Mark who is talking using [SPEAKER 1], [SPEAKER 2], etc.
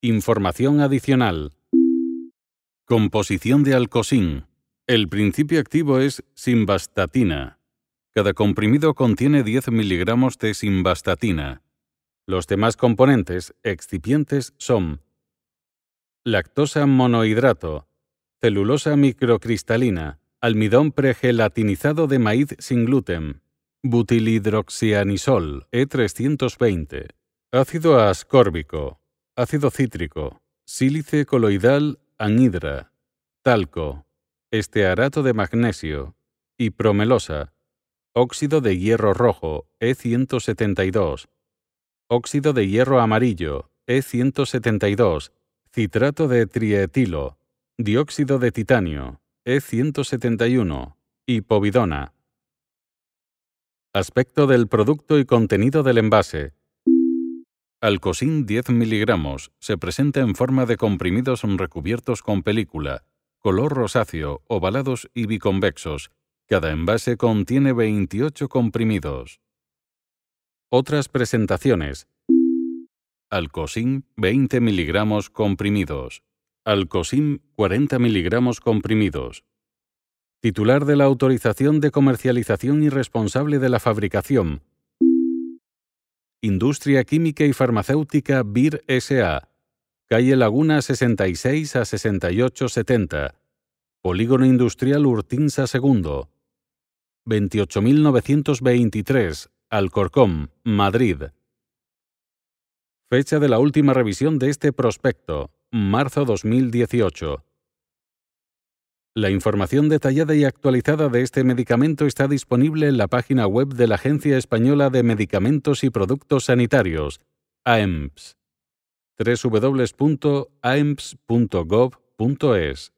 [SPEAKER 1] Información adicional. Composición de alcosín. El principio activo es simvastatina. Cada comprimido contiene 10 miligramos de simvastatina. Los demás componentes excipientes son lactosa monohidrato, celulosa microcristalina, almidón pregelatinizado de maíz sin gluten, butilhidroxianisol E320, ácido ascórbico, ácido cítrico, sílice coloidal anhidra, talco, estearato de magnesio y promelosa, óxido de hierro rojo E172, óxido de hierro amarillo E172, citrato de trietilo, dióxido de titanio E171 y povidona. Aspecto del producto y contenido del envase. Alcosín 10 miligramos se presenta en forma de comprimidos recubiertos con película, color rosáceo, ovalados y biconvexos. Cada envase contiene 28 comprimidos. Otras presentaciones. Alcosín 20 miligramos comprimidos. Alcosín 40 miligramos comprimidos. Titular de la autorización de comercialización y responsable de la fabricación, Industria Química y Farmacéutica BIR S.A. Calle Laguna 66 a 6870. Polígono Industrial Urtinsa II. 28923. Alcorcón, Madrid. Fecha de la última revisión de este prospecto, marzo 2018. La información detallada y actualizada de este medicamento está disponible en la página web de la Agencia Española de Medicamentos y Productos Sanitarios, AEMPS, www.aemps.gov.es.